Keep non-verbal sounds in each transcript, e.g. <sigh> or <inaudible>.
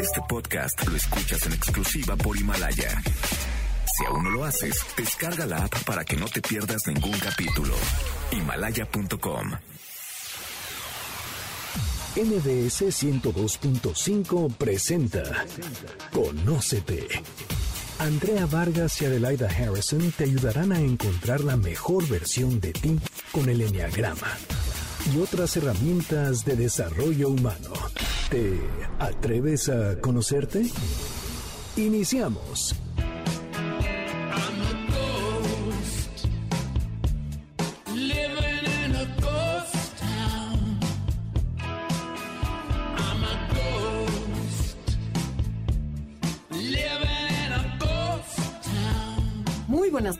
Este podcast lo escuchas en exclusiva por Himalaya. Si aún no lo haces, descarga la app para que no te pierdas ningún capítulo. Himalaya.com. MBS 102.5 presenta Conócete. Andrea Vargas y Adelaida Harrison te ayudarán a encontrar la mejor versión de ti con el Enneagrama y otras herramientas de desarrollo humano. ¿Te atreves a conocerte? Iniciamos.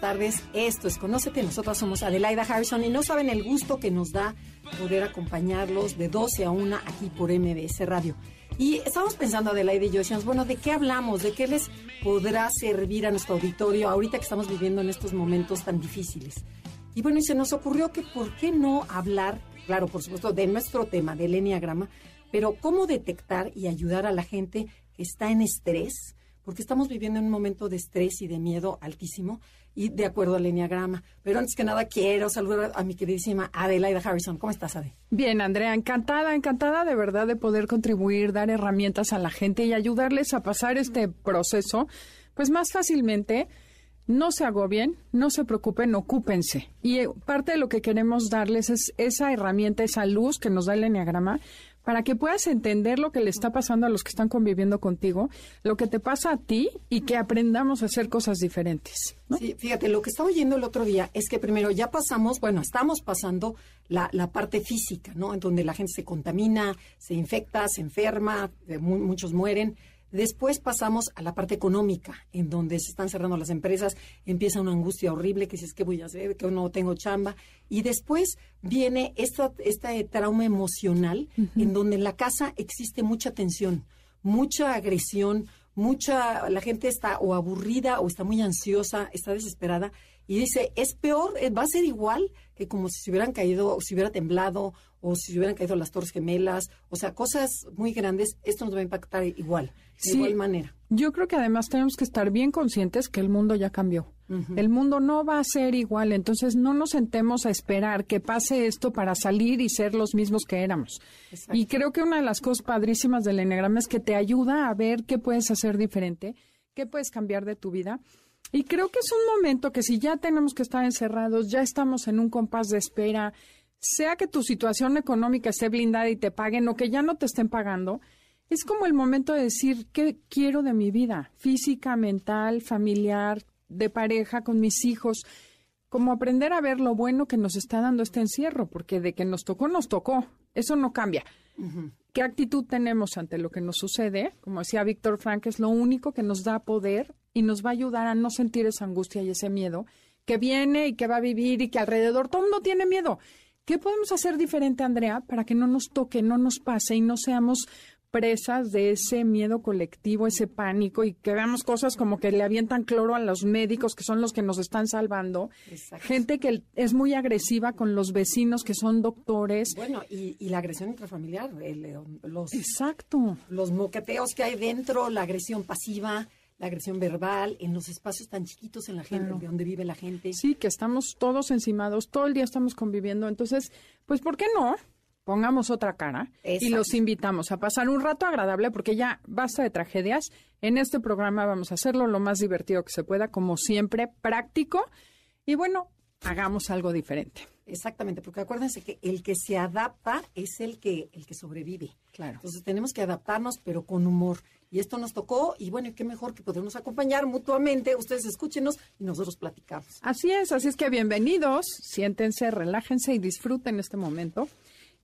Tardes, esto es Conócete, nosotros somos Adelaida Harrison y no saben el gusto que nos da poder acompañarlos de 12 a 1 aquí por MBS Radio. Y estábamos pensando, Adelaida y yo, bueno, ¿de qué hablamos? ¿De qué les podrá servir a nuestro auditorio ahorita que estamos viviendo en estos momentos tan difíciles? Y bueno, y se nos ocurrió que por qué no hablar, claro, por supuesto, de nuestro tema, del Enneagrama, pero cómo detectar y ayudar a la gente que está en estrés, porque estamos viviendo en un momento de estrés y de miedo altísimo y de acuerdo al Enneagrama. Pero antes que nada quiero saludar a mi queridísima Adelaida Harrison. ¿Cómo estás, Ade? Bien, Andrea, encantada, encantada de verdad de poder contribuir, dar herramientas a la gente y ayudarles a pasar este proceso, pues más fácilmente. No se agobien, no se preocupen, ocúpense. Y eh, parte de lo que queremos darles es esa herramienta, esa luz que nos da el Enneagrama para que puedas entender lo que le está pasando a los que están conviviendo contigo, lo que te pasa a ti y que aprendamos a hacer cosas diferentes. Sí, fíjate, lo que estaba oyendo el otro día es que primero ya pasamos, bueno, estamos pasando la, la parte física, ¿no? En donde la gente se contamina, se infecta, se enferma, muchos mueren. Después pasamos a la parte económica, en donde se están cerrando las empresas, empieza una angustia horrible, que si es que voy a hacer, que no tengo chamba. Y después viene esta, este trauma emocional, en donde en la casa existe mucha tensión, mucha agresión, mucha, la gente está o aburrida o está muy ansiosa, está desesperada. Y dice, es peor, eh, va a ser igual que como si se hubieran caído, o si hubiera temblado, o si se hubieran caído las Torres Gemelas, o sea, cosas muy grandes, esto nos va a impactar igual, de igual manera. Yo creo que además tenemos que estar bien conscientes que el mundo ya cambió. El mundo no va a ser igual, entonces no nos sentemos a esperar que pase esto para salir y ser los mismos que éramos. Y creo que una de las cosas padrísimas del Enneagrama es que te ayuda a ver qué puedes hacer diferente, qué puedes cambiar de tu vida. Y creo que es un momento que si ya tenemos que estar encerrados, ya estamos en un compás de espera, sea que tu situación económica esté blindada y te paguen o que ya no te estén pagando, es como el momento de decir qué quiero de mi vida, física, mental, familiar, de pareja, con mis hijos, como aprender a ver lo bueno que nos está dando este encierro, porque de que nos tocó, nos tocó, eso no cambia. ¿Qué actitud tenemos ante lo que nos sucede? Como decía Víctor Frank, es lo único que nos da poder y nos va a ayudar a no sentir esa angustia y ese miedo que viene y que va a vivir y que alrededor todo el mundo tiene miedo. ¿Qué podemos hacer diferente, Andrea, para que no nos toque, no nos pase y no seamos presas de ese miedo colectivo, ese pánico y que veamos cosas como que le avientan cloro a los médicos que son los que nos están salvando, gente que es muy agresiva con los vecinos que son doctores. Bueno, y, la agresión intrafamiliar, los, Exacto. los moqueteos que hay dentro, la agresión pasiva la agresión verbal, en los espacios tan chiquitos en la gente, de donde vive la gente. Sí, que estamos todos encimados, todo el día estamos conviviendo. Entonces, pues, ¿por qué no? Pongamos otra cara y los invitamos a pasar un rato agradable porque ya basta de tragedias. En este programa vamos a hacerlo lo más divertido que se pueda, como siempre, práctico. Y bueno, hagamos algo diferente. Exactamente, porque acuérdense que el que se adapta es el que, el que sobrevive. Claro. Entonces tenemos que adaptarnos, pero con humor. Y esto nos tocó, y bueno, qué mejor que podernos acompañar mutuamente. Ustedes escúchenos y nosotros platicamos. Así es, así es que bienvenidos, siéntense, relájense y disfruten este momento.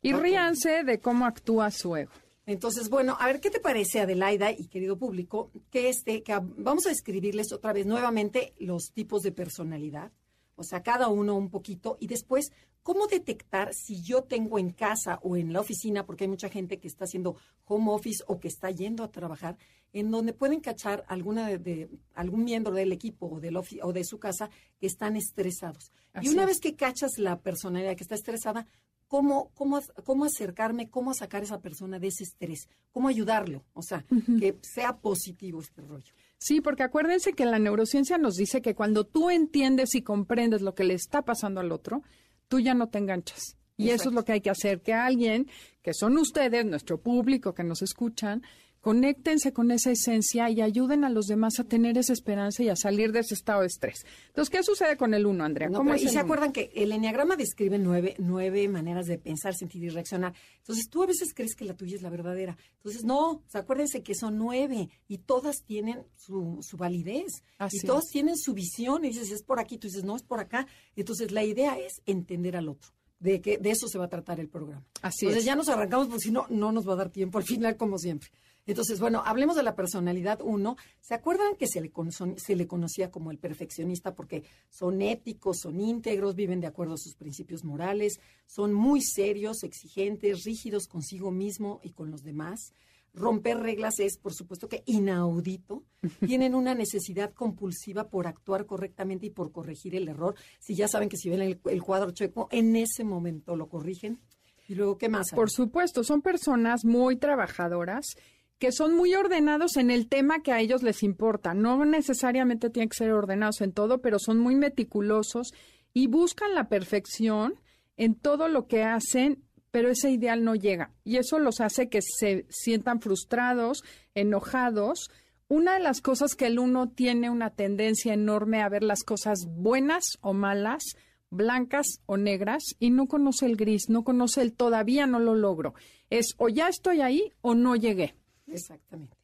Y ríanse de cómo actúa su ego. Entonces, bueno, a ver, ¿qué te parece, Adelaida y querido público? Que este, que vamos a escribirles otra vez nuevamente los tipos de personalidad, o sea, cada uno un poquito, y después ¿Cómo detectar si yo tengo en casa o en la oficina, porque hay mucha gente que está haciendo home office o que está yendo a trabajar, en donde pueden cachar alguna de, algún miembro del equipo o, del o de su casa que están estresados? y una vez que cachas la personalidad que está estresada, cómo, cómo, cómo acercarme, cómo sacar a esa persona de ese estrés, cómo ayudarlo, o sea, que sea positivo este rollo. Sí, porque acuérdense que la neurociencia nos dice que cuando tú entiendes y comprendes lo que le está pasando al otro, tú ya no te enganchas. Y eso es lo que hay que hacer, que alguien, que son ustedes, nuestro público que nos escuchan, conéctense con esa esencia y ayuden a los demás a tener esa esperanza y a salir de ese estado de estrés. Entonces, ¿qué sucede con el uno, Andrea? ¿Cómo y se acuerdan que el enneagrama describe nueve, nueve maneras de pensar, sentir y reaccionar. Entonces, tú a veces crees que la tuya es la verdadera. Entonces, no, acuérdense que son nueve y todas tienen su, su validez. y todas tienen su visión. Y dices, es por aquí, tú dices, no, es por acá. Entonces, la idea es entender al otro de que de eso se va a tratar el programa. Así Entonces ya nos arrancamos porque si no, no nos va a dar tiempo al final, como siempre. Entonces, bueno, hablemos de la personalidad uno. ¿Se acuerdan que se le, se le conocía como el perfeccionista porque son éticos, son íntegros, viven de acuerdo a sus principios morales, son muy serios, exigentes, rígidos consigo mismo y con los demás? Romper reglas es, por supuesto, que inaudito. <laughs> Tienen una necesidad compulsiva por actuar correctamente y por corregir el error. Si ya saben que si ven el, el cuadro checo, en ese momento lo corrigen. Y luego, ¿qué más? Por supuesto, son personas muy trabajadoras que son muy ordenados en el tema que a ellos les importa. No necesariamente tienen que ser ordenados en todo, pero son muy meticulosos y buscan la perfección en todo lo que hacen, pero ese ideal no llega. Y eso los hace que se sientan frustrados, enojados. Una de las cosas que el uno tiene una tendencia enorme a ver las cosas buenas o malas, blancas o negras, y no conoce el gris, no conoce el todavía no lo logro. Es o ya estoy ahí o no llegué. Exactamente.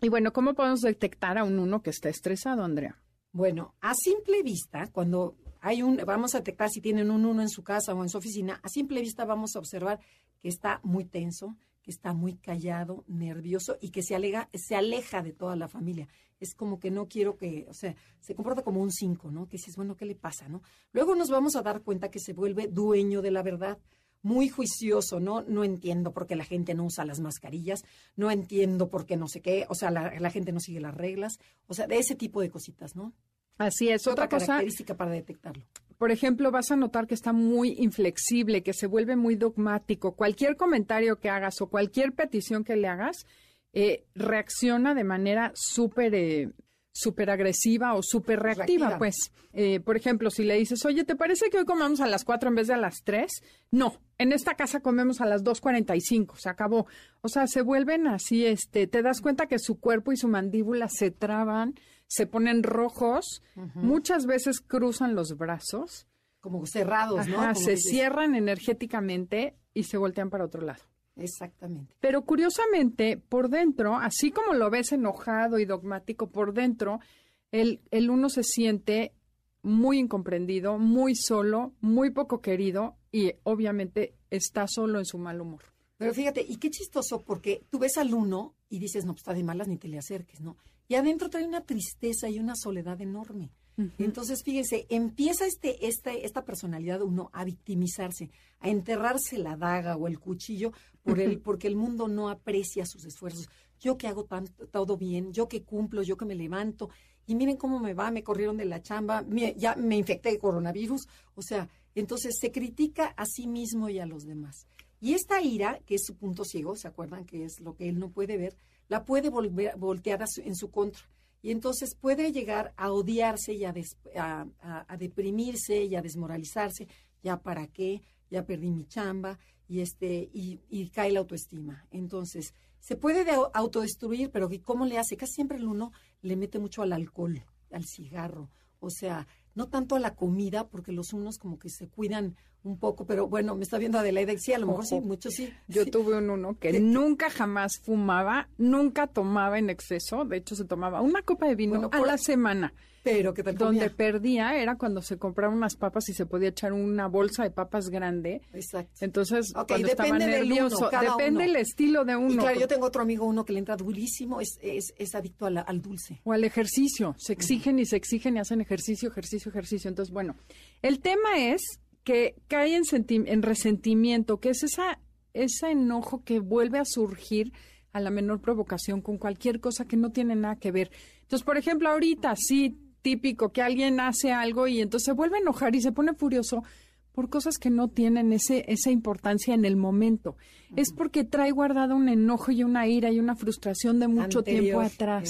Y bueno, ¿cómo podemos detectar a un uno que está estresado, Andrea? Bueno, a simple vista, cuando hay un, vamos a detectar si tienen un uno en su casa o en su oficina, a simple vista vamos a observar que está muy tenso, que está muy callado, nervioso y que se, alega, se aleja de toda la familia. Es como que no quiero que, o sea, se comporta como un cinco, ¿no? Que dices, bueno, ¿qué le pasa, no? Luego nos vamos a dar cuenta que se vuelve dueño de la verdad muy juicioso, ¿no? No entiendo por qué la gente no usa las mascarillas, no entiendo por qué no sé qué, o sea, la, gente no sigue las reglas, o sea, de ese tipo de cositas, ¿no? Así es, otra, otra característica para detectarlo. Por ejemplo, vas a notar que está muy inflexible, que se vuelve muy dogmático. Cualquier comentario que hagas o cualquier petición que le hagas, eh, reacciona de manera súper eh, súper agresiva o súper reactiva, pues. Eh, por ejemplo, si le dices, oye, ¿te parece que hoy comamos a las 4 en vez de a las 3? No, en esta casa comemos a las 2.45, se acabó. O sea, se vuelven así, este, te das cuenta que su cuerpo y su mandíbula se traban, se ponen rojos, muchas veces cruzan los brazos. Como cerrados, ¿no? se cierran energéticamente y se voltean para otro lado. Exactamente. Pero curiosamente, por dentro, así como lo ves enojado y dogmático, por dentro, el, el uno se siente muy incomprendido, muy solo, muy poco querido y obviamente está solo en su mal humor. Pero fíjate, y qué chistoso, porque tú ves al uno y dices, no, pues está de malas, ni te le acerques, ¿no? Y adentro trae una tristeza y una soledad enorme. Entonces, fíjense, empieza este, este, esta personalidad uno a victimizarse, a enterrarse la daga o el cuchillo por el, porque el mundo no aprecia sus esfuerzos. Yo que hago tanto, todo bien, yo que cumplo, yo que me levanto, y miren cómo me va, me corrieron de la chamba, ya me infecté de coronavirus. O sea, entonces se critica a sí mismo y a los demás. Y esta ira, que es su punto ciego, ¿se acuerdan que es lo que él no puede ver? La puede volver, voltear en su contra y entonces puede llegar a odiarse y a, a, deprimirse y a desmoralizarse. ¿Ya para qué? Ya perdí mi chamba y, este, y, y cae la autoestima. Entonces, se puede autodestruir, pero ¿cómo le hace? Casi siempre el uno le mete mucho al alcohol, al cigarro. O sea, no tanto a la comida, porque los unos como que se cuidan un poco, pero bueno, me está viendo Adelaide, sí, a lo mejor sí, muchos sí. Yo tuve un uno que nunca jamás fumaba, nunca tomaba en exceso, de hecho se tomaba una copa de vino a la semana. Pero que Donde perdía era cuando se compraba unas papas y se podía echar una bolsa de papas grande. Exacto. Entonces, cuando estaba nervioso, depende el estilo de uno. claro, yo tengo otro amigo, uno que le entra durísimo, es, es, es adicto al dulce. O al ejercicio. Se exigen y se exigen y hacen ejercicio, ejercicio, ejercicio. Entonces, bueno, el tema es que cae en, en resentimiento, que es esa, ese enojo que vuelve a surgir a la menor provocación con cualquier cosa que no tiene nada que ver. Entonces, por ejemplo, ahorita sí, típico que alguien hace algo y entonces se vuelve a enojar y se pone furioso por cosas que no tienen ese, esa importancia en el momento. Es porque trae guardado un enojo y una ira y una frustración de mucho tiempo atrás.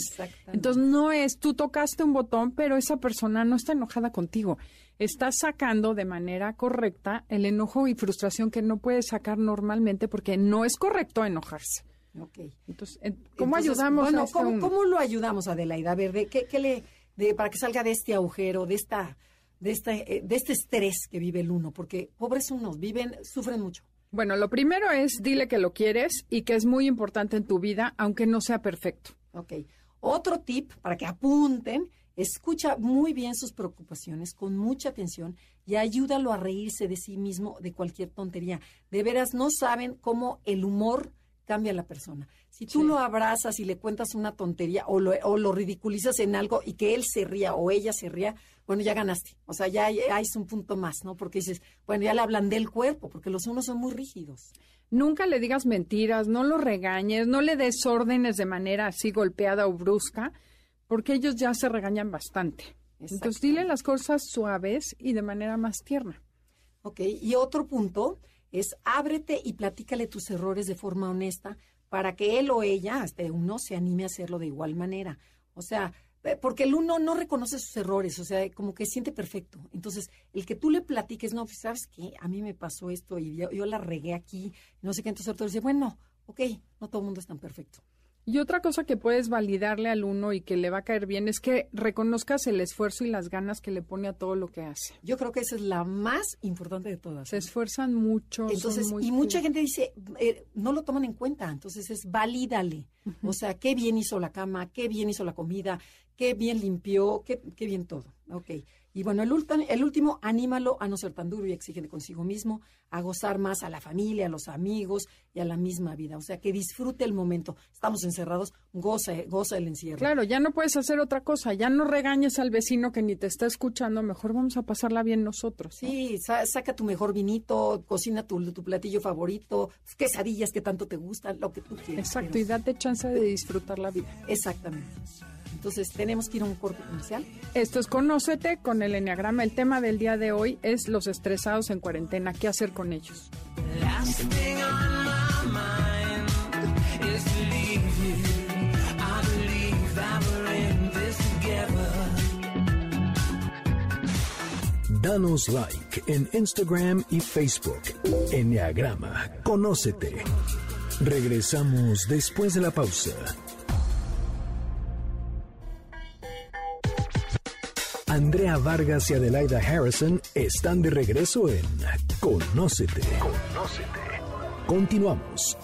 Entonces no es, tú tocaste un botón, pero esa persona no está enojada contigo. Está sacando de manera correcta el enojo y frustración que no puede sacar normalmente porque no es correcto enojarse. Ok. Entonces, ¿cómo ayudamos bueno, a este ¿cómo, ¿cómo, lo ayudamos, Adelaida? A ver, ¿de qué, qué le, de, para que salga de este agujero, de esta de este, eh, de este estrés que vive el uno, porque pobres unos viven, sufren mucho. Bueno, lo primero es dile que lo quieres y que es muy importante en tu vida, aunque no sea perfecto. Ok. Otro tip para que apunten, escucha muy bien sus preocupaciones con mucha atención y ayúdalo a reírse de sí mismo de cualquier tontería. De veras, no saben cómo el humor cambia la persona. Si tú lo abrazas y le cuentas una tontería o lo, o lo ridiculizas en algo y que él se ría o ella se ría, bueno, ya ganaste. O sea, ya, hay es un punto más, ¿no? Porque dices, bueno, ya le hablan del cuerpo, porque los unos son muy rígidos. Nunca le digas mentiras, no lo regañes, no le des órdenes de manera así golpeada o brusca, porque ellos ya se regañan bastante. Entonces, dile las cosas suaves y de manera más tierna. Ok, y otro punto es ábrete y platícale tus errores de forma honesta para que él o ella, hasta uno, se anime a hacerlo de igual manera. O sea, eh, porque el uno no reconoce sus errores, o sea, como que siente perfecto. Entonces, el que tú le platiques, no, pues, ¿sabes qué? A mí me pasó esto y yo, la regué aquí, no sé qué, entonces otro dice, bueno, ok, no todo el mundo es tan perfecto. Y otra cosa que puedes validarle al uno y que le va a caer bien es que reconozcas el esfuerzo y las ganas que le pone a todo lo que hace. Yo creo que esa es la más importante de todas. Se esfuerzan mucho. Entonces, y mucha gente dice, eh, no lo toman en cuenta, entonces es valídale. O sea, qué bien hizo la cama, qué bien hizo la comida, qué bien limpió, qué, qué bien todo. Ok. Y bueno, el, el último, anímalo a no ser tan duro y exigente consigo mismo, a gozar más a la familia, a los amigos y a la misma vida. O sea, que disfrute el momento. Estamos encerrados, goza, goza el encierro. Claro, ya no puedes hacer otra cosa. Ya no regañes al vecino que ni te está escuchando. Mejor vamos a pasarla bien nosotros. Sí, saca tu mejor vinito, cocina tu, tu platillo favorito, quesadillas que tanto te gustan, lo que tú quieras. Exacto, y date chance de disfrutar la vida. Exactamente. Entonces, tenemos que ir a un corte comercial. Esto es Conócete con el Enneagrama. El tema del día de hoy es los estresados en cuarentena. ¿Qué hacer con ellos? Danos like en Instagram y Facebook. Enneagrama, conócete. Regresamos después de la pausa. Andrea Vargas y Adelaida Harrison están de regreso en Conócete. Conócete. Continuamos.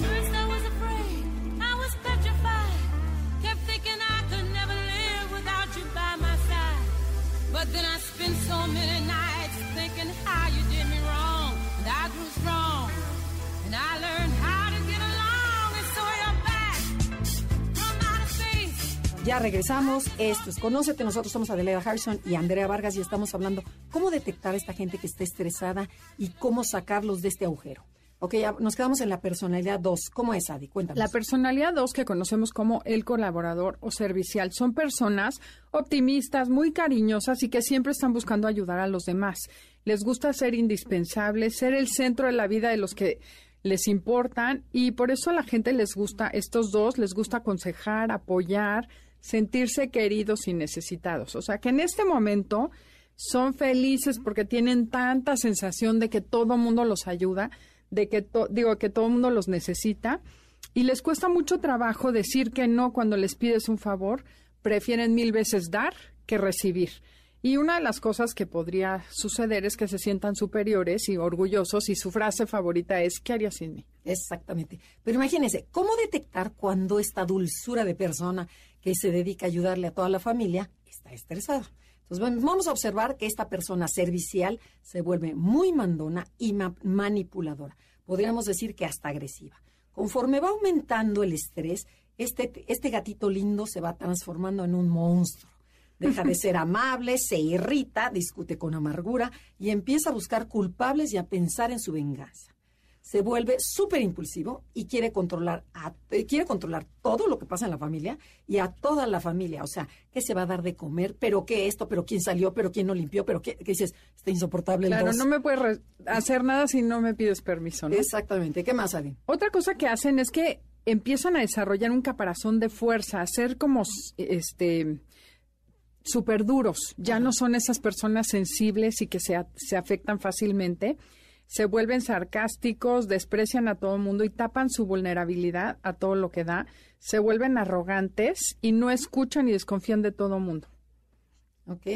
Regresamos. Esto es Conócete. Nosotros somos Adelaida Harrison y Andrea Vargas y estamos hablando cómo detectar a esta gente que está estresada y cómo sacarlos de este agujero. Ok, nos quedamos en la personalidad 2. ¿Cómo es, Adi? Cuéntanos. La personalidad 2, que conocemos como el colaborador o servicial, son personas optimistas, muy cariñosas y que siempre están buscando ayudar a los demás. Les gusta ser indispensables, ser el centro de la vida de los que les importan y por eso a la gente les gusta, estos dos, les gusta aconsejar, apoyar, sentirse queridos y necesitados. O sea, que en este momento son felices porque tienen tanta sensación de que todo mundo los ayuda, de que digo que todo mundo los necesita y les cuesta mucho trabajo decir que no cuando les pides un favor, prefieren mil veces dar que recibir. Y una de las cosas que podría suceder es que se sientan superiores y orgullosos y su frase favorita es ¿qué harías sin mí? Exactamente. Pero imagínense, ¿cómo detectar cuando esta dulzura de persona que se dedica a ayudarle a toda la familia está estresada? Entonces vamos a observar que esta persona servicial se vuelve muy mandona y manipuladora. Podríamos decir que hasta agresiva. Conforme va aumentando el estrés, este, este gatito lindo se va transformando en un monstruo deja de ser amable, se irrita, discute con amargura y empieza a buscar culpables y a pensar en su venganza. se vuelve súper impulsivo y quiere controlar, a, eh, quiere controlar todo lo que pasa en la familia y a toda la familia. O sea, ¿qué se va a dar de comer? ¿Pero qué esto? ¿Pero quién salió? ¿Pero quién no limpió? ¿Pero qué? ¿Qué dices? Está insoportable el Claro, dos. no me puedes hacer nada si no me pides permiso, ¿no? Exactamente. ¿Qué más, Adi? Otra cosa que hacen es que empiezan a desarrollar un caparazón de fuerza, a ser como este súper duros. Ya no son esas personas sensibles y que se, a- se afectan fácilmente. Se vuelven sarcásticos, desprecian a todo el mundo y tapan su vulnerabilidad a todo lo que da. Se vuelven arrogantes y no escuchan y desconfían de todo el mundo. ¿Ok?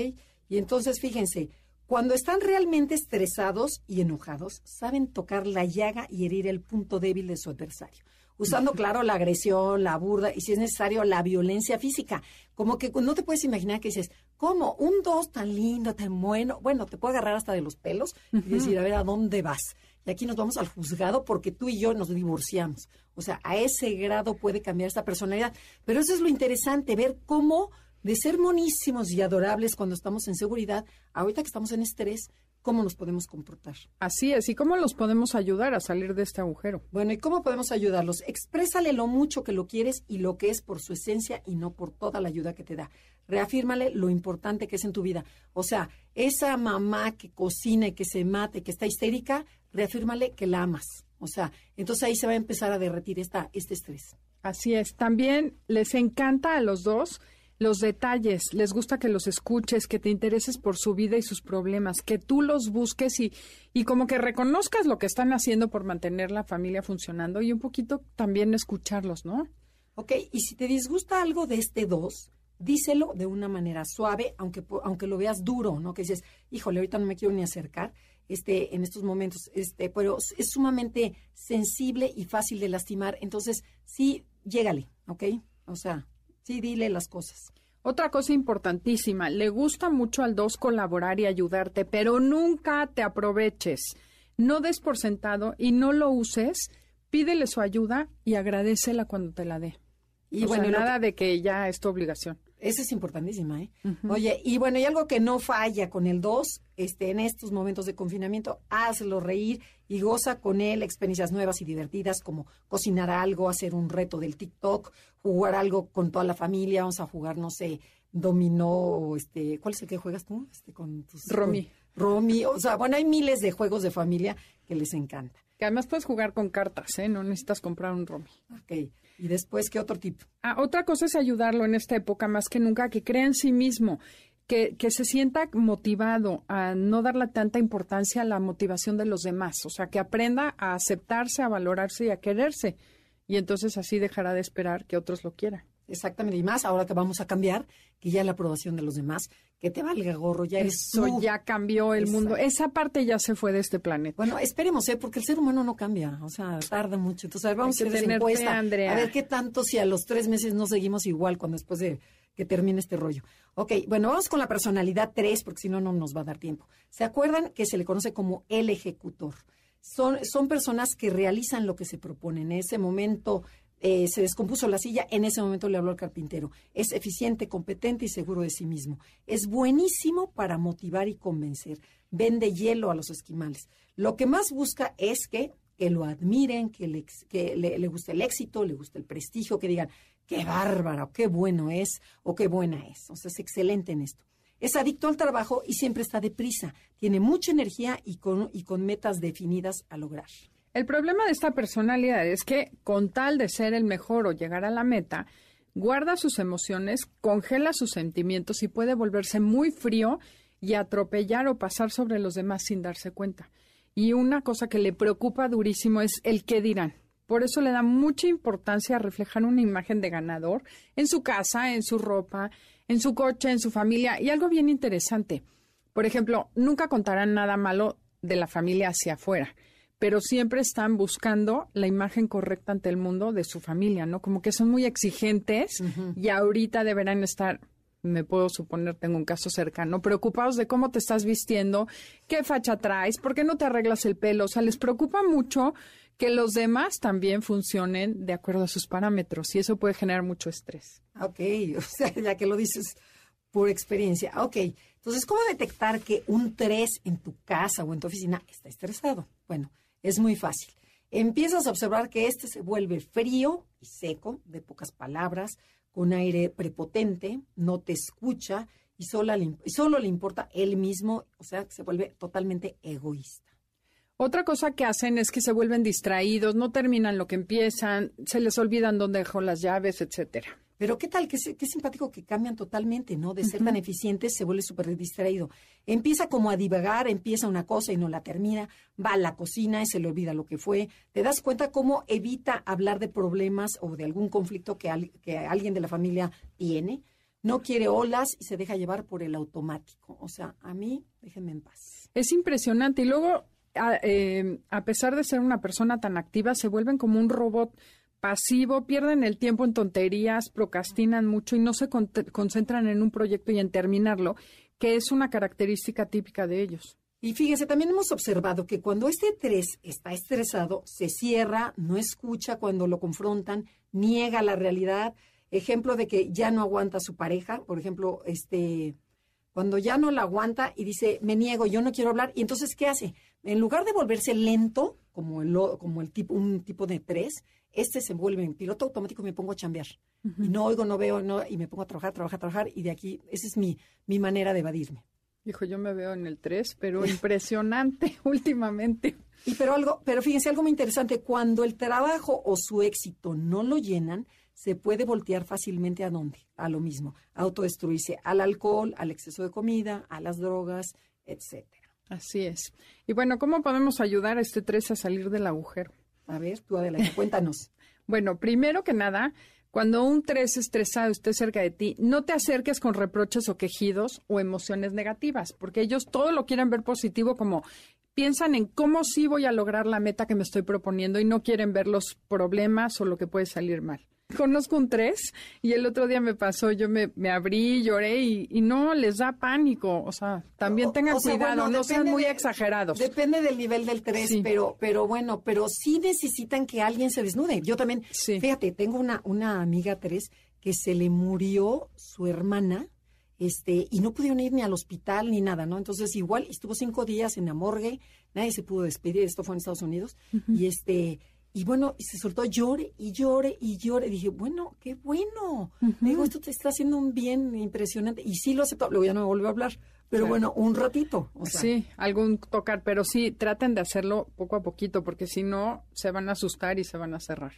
Y entonces, fíjense, cuando están realmente estresados y enojados, saben tocar la llaga y herir el punto débil de su adversario. Usando, claro, la agresión, la burda y, si es necesario, la violencia física. Como que no te puedes imaginar que dices, ¿cómo? Un dos tan lindo, tan bueno. Bueno, te puede agarrar hasta de los pelos y decir, a ver, ¿a dónde vas? Y aquí nos vamos al juzgado porque tú y yo nos divorciamos. O sea, a ese grado puede cambiar esta personalidad. Pero eso es lo interesante, ver cómo de ser monísimos y adorables cuando estamos en seguridad, ahorita que estamos en estrés, cómo nos podemos comportar. Así es. ¿Y cómo los podemos ayudar a salir de este agujero? Bueno, ¿y cómo podemos ayudarlos? Exprésale lo mucho que lo quieres y lo que es por su esencia y no por toda la ayuda que te da. Reafírmale lo importante que es en tu vida. O sea, esa mamá que cocina y que se mate, que está histérica, reafírmale que la amas. O sea, entonces ahí se va a empezar a derretir esta, este estrés. Así es. También les encanta a los dos los detalles. Les gusta que los escuches, que te intereses por su vida y sus problemas, que tú los busques y, y como que reconozcas lo que están haciendo por mantener la familia funcionando y un poquito también escucharlos, ¿no? Ok, y si te disgusta algo de este dos, díselo de una manera suave, aunque, aunque lo veas duro, ¿no? Que dices, híjole, ahorita no me quiero ni acercar este, en estos momentos, este, pero es sumamente sensible y fácil de lastimar. Entonces, sí, llégale, ¿ok? O sea, sí, dile las cosas. Otra cosa importantísima, le gusta mucho al dos colaborar y ayudarte, pero nunca te aproveches. No des por sentado y no lo uses. Pídele su ayuda y agradecela cuando te la dé. Y o bueno, sea, nada de que ya es tu obligación. Esa es importantísima, ¿eh? Oye, y bueno, y algo que no falla con el 2, este, en estos momentos de confinamiento, hazlo reír y goza con él experiencias nuevas y divertidas como cocinar algo, hacer un reto del TikTok, jugar algo con toda la familia, vamos a jugar, no sé, dominó, o este, ¿cuál es el que juegas tú? Este, con tus, Romy. con- Romy, o sea, bueno, hay miles de juegos de familia que les encanta. Que además puedes jugar con cartas, ¿eh? No necesitas comprar un romy. Ok, y después, ¿qué otro tip? Ah, otra cosa es ayudarlo en esta época más que nunca, que crea en sí mismo, que, que se sienta motivado a no darle tanta importancia a la motivación de los demás, o sea, que aprenda a aceptarse, a valorarse y a quererse. Y entonces así dejará de esperar que otros lo quieran. Exactamente, y más ahora que vamos a cambiar, que ya la aprobación de los demás, que te valga gorro, ya eres Eso tú. ya cambió el mundo. Esa parte ya se fue de este planeta. Bueno, esperemos, ¿eh? porque el ser humano no cambia, o sea, tarda mucho. Entonces, a ver, vamos a hacer esa encuesta. Andrea. A ver qué tanto si a los tres meses no seguimos igual cuando después de que termine este rollo. Ok, bueno, vamos con la personalidad 3, porque si no, no nos va a dar tiempo. ¿Se acuerdan que se le conoce como el ejecutor? Son, son personas que realizan lo que se propone. En ese momento eh, se descompuso la silla, en ese momento le habló al carpintero. Es eficiente, competente y seguro de sí mismo. Es buenísimo para motivar y convencer. Vende hielo a los esquimales. Lo que más busca es que, que lo admiren, que, le, que le, le guste el éxito, le guste el prestigio, que digan, qué bárbaro, qué bueno es o qué buena es. O sea, es excelente en esto. Es adicto al trabajo y siempre está deprisa. Tiene mucha energía y con, y con metas definidas a lograr. El problema de esta personalidad es que, con tal de ser el mejor o llegar a la meta, guarda sus emociones, congela sus sentimientos y puede volverse muy frío y atropellar o pasar sobre los demás sin darse cuenta. Y una cosa que le preocupa durísimo es el qué dirán. Por eso le da mucha importancia a reflejar una imagen de ganador en su casa, en su ropa, en su coche, en su familia. Y algo bien interesante. Por ejemplo, nunca contarán nada malo de la familia hacia afuera, pero siempre están buscando la imagen correcta ante el mundo de su familia, ¿no? Como que son muy exigentes y ahorita deberán estar, me puedo suponer, tengo un caso cercano, preocupados de cómo te estás vistiendo, qué facha traes, por qué no te arreglas el pelo. O sea, les preocupa mucho que los demás también funcionen de acuerdo a sus parámetros y eso puede generar mucho estrés. Ok, <laughs> o sea, ya que lo dices por experiencia. Ok, entonces, ¿cómo detectar que un 3 en tu casa o en tu oficina está estresado? Bueno, es muy fácil. empiezas a observar que este se vuelve frío y seco, de pocas palabras, con aire prepotente, no te escucha y solo le, solo le importa él mismo, o sea, que se vuelve totalmente egoísta. Otra cosa que hacen es que se vuelven distraídos, no terminan lo que empiezan, se les olvidan dónde dejó las llaves, etcétera. Pero qué tal, qué, qué simpático que cambian totalmente, ¿no? De ser tan eficientes se vuelve súper distraído. Empieza como a divagar, empieza una cosa y no la termina, va a la cocina y se le olvida lo que fue. Te das cuenta cómo evita hablar de problemas o de algún conflicto que, que alguien de la familia tiene. No quiere olas y se deja llevar por el automático. O sea, a mí, déjenme en paz. Es impresionante. Y luego a, eh, a pesar de ser una persona tan activa, se vuelven como un robot pasivo, pierden el tiempo en tonterías, procrastinan mucho y no se con concentran en un proyecto y en terminarlo, que es una característica típica de ellos. Y fíjense, también hemos observado que cuando este tres está estresado, se cierra, no escucha cuando lo confrontan, niega la realidad. Ejemplo de que ya no aguanta a su pareja, por ejemplo, este, cuando ya no la aguanta y dice, me niego, yo no quiero hablar, y entonces, ¿qué hace? En lugar de volverse lento, como el, como el tipo, un tipo de tres, este se vuelve en piloto automático y me pongo a chambear. Y no oigo, no veo, no, y me pongo a trabajar, trabajar, trabajar, y de aquí, esa es mi, mi manera de evadirme. Hijo, yo me veo en el 3, pero <laughs> impresionante <laughs> últimamente. Y pero algo, pero fíjense algo muy interesante, cuando el trabajo o su éxito no lo llenan, se puede voltear fácilmente a dónde? A lo mismo, a autodestruirse, al alcohol, al exceso de comida, a las drogas, etcétera. Así es. Y bueno, ¿cómo podemos ayudar a este 3 a salir del agujero? A ver, tú adelante, cuéntanos. <laughs> bueno, primero que nada, cuando un 3 estresado esté cerca de ti, no te acerques con reproches o quejidos o emociones negativas, porque ellos todo lo quieren ver positivo como piensan en cómo sí voy a lograr la meta que me estoy proponiendo y no quieren ver los problemas o lo que puede salir mal conozco un tres y el otro día me pasó, yo me, me abrí, lloré y, no les da pánico. O sea, también tengan cuidado, no sean muy exagerados. Depende del nivel del tres, pero, pero bueno, pero sí necesitan que alguien se desnude. Yo también, fíjate, tengo una, una amiga tres que se le murió su hermana este, y no pudieron ir ni al hospital ni nada, ¿no? Entonces igual estuvo cinco días en la morgue, nadie se pudo despedir, esto fue en Estados Unidos, y este, y bueno, y se soltó, llore y llore y llore. dije, bueno, qué bueno. Digo, esto te está haciendo un bien impresionante. Y sí lo aceptó. Luego ya no me volvió a hablar. Pero bueno, un ratito. Sí, algún tocar. Pero sí, traten de hacerlo poco a poquito, porque si no, se van a asustar y se van a cerrar.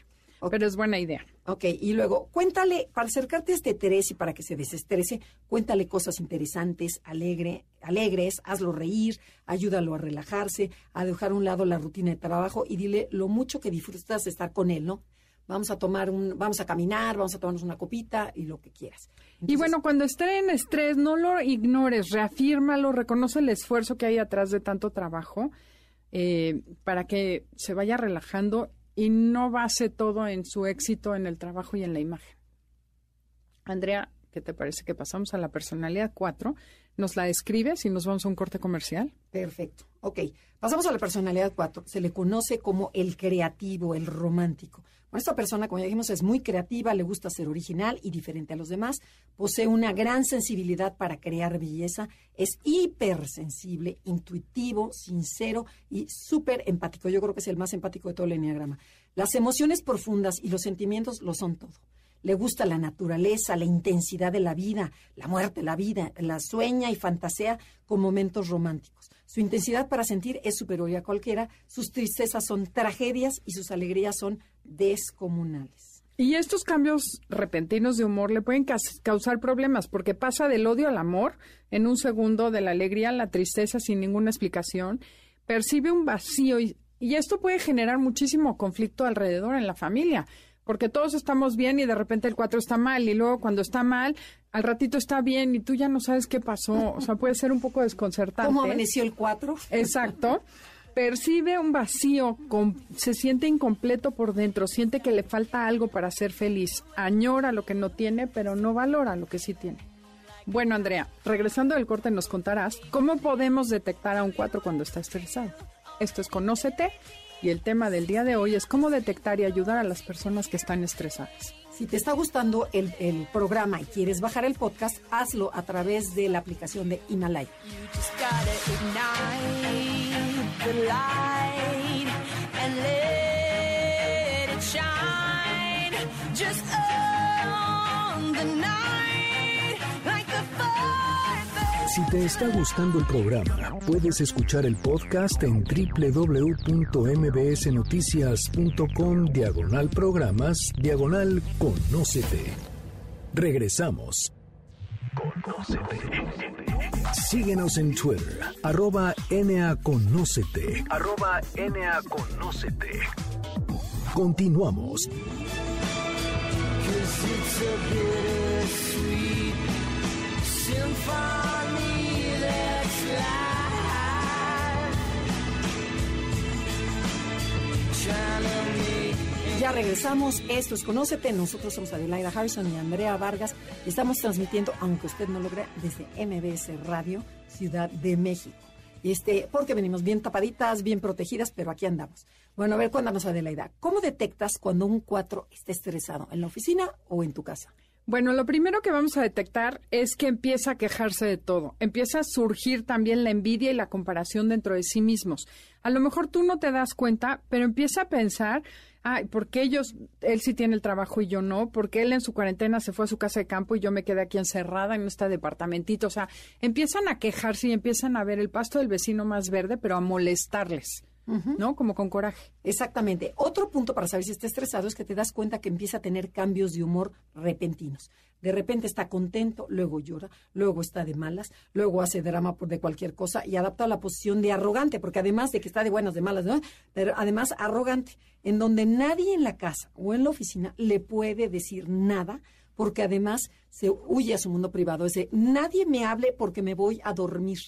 Pero es buena idea. Ok, y luego, cuéntale, para acercarte a este Terés y para que se desestrese, cuéntale cosas interesantes, alegre, alegres, hazlo reír, ayúdalo a relajarse, a dejar a un lado la rutina de trabajo y dile lo mucho que disfrutas de estar con él, ¿no? Vamos a tomar un, vamos a caminar, vamos a tomarnos una copita y lo que quieras. y bueno, cuando esté en estrés, no lo ignores, reafírmalo, reconoce el esfuerzo que hay atrás de tanto trabajo eh, para que se vaya relajando y no base todo en su éxito en el trabajo y en la imagen. Andrea, ¿qué te parece que pasamos a la personalidad 4? ¿Nos la describes y nos vamos a un corte comercial? Perfecto. Ok, pasamos a la personalidad 4. Se le conoce como el creativo, el romántico. Bueno, esta persona, como ya dijimos, es muy creativa, le gusta ser original y diferente a los demás, posee una gran sensibilidad para crear belleza, es hipersensible, intuitivo, sincero y súper empático. Yo creo que es el más empático de todo el enneagrama. Las emociones profundas y los sentimientos lo son todo le gusta la naturaleza, la intensidad de la vida, la muerte, la vida, la sueña y fantasea con momentos románticos. Su intensidad para sentir es superior a cualquiera, sus tristezas son tragedias y sus alegrías son descomunales. Y estos cambios repentinos de humor le pueden causar problemas porque pasa del odio al amor en un segundo, de la alegría a la tristeza sin ninguna explicación, percibe un vacío y, y esto puede generar muchísimo conflicto alrededor en la familia porque todos estamos bien y de repente el 4 está mal y luego cuando está mal, al ratito está bien y tú ya no sabes qué pasó. O sea, puede ser un poco desconcertante. ¿Cómo amaneció el 4? Exacto. Percibe un vacío, se siente incompleto por dentro, siente que le falta algo para ser feliz, añora lo que no tiene, pero no valora lo que sí tiene. Bueno, Andrea, regresando del corte nos contarás cómo podemos detectar a un 4 cuando está estresado. Esto es Conócete y el tema del día de hoy es cómo detectar y ayudar a las personas que están estresadas. Si te está gustando el, el programa y quieres bajar el podcast, hazlo a través de la aplicación de Himalaya. Just the. Si te está gustando el programa, puedes escuchar el podcast en www.mbsnoticias.com diagonal programas diagonal conócete. Regresamos. Síguenos en Twitter, arroba NAConócete. Arroba NAConócete. Continuamos. Ya regresamos, esto es Conócete, nosotros somos Adelaida Harrison y Andrea Vargas estamos transmitiendo, aunque usted no lo crea, desde MBS Radio, Ciudad de México. Este, porque venimos bien tapaditas, bien protegidas, pero aquí andamos. Bueno, a ver, cuéntanos Adelaida, ¿cómo detectas cuando un 4 está estresado, en la oficina o en tu casa? Bueno, lo primero que vamos a detectar es que empieza a quejarse de todo. Empieza a surgir también la envidia y la comparación dentro de sí mismos. A lo mejor tú no te das cuenta, pero empieza a pensar ay, ¿por qué ellos, él sí tiene el trabajo y yo no? ¿Por qué él en su cuarentena se fue a su casa de campo y yo me quedé aquí encerrada en este departamentito? O sea, empiezan a quejarse y empiezan a ver el pasto del vecino más verde, pero a molestarles. ¿No? Como con coraje. Exactamente. Otro punto para saber si está estresado es que te das cuenta que empieza a tener cambios de humor repentinos. De repente está contento, luego llora, luego está de malas, luego hace drama por de cualquier cosa y adapta a la posición de arrogante, porque además de que está de buenas, de malas, ¿no? Pero además arrogante, en donde nadie en la casa o en la oficina le puede decir nada, porque además se huye a su mundo privado. Ese nadie me hable porque me voy a dormir.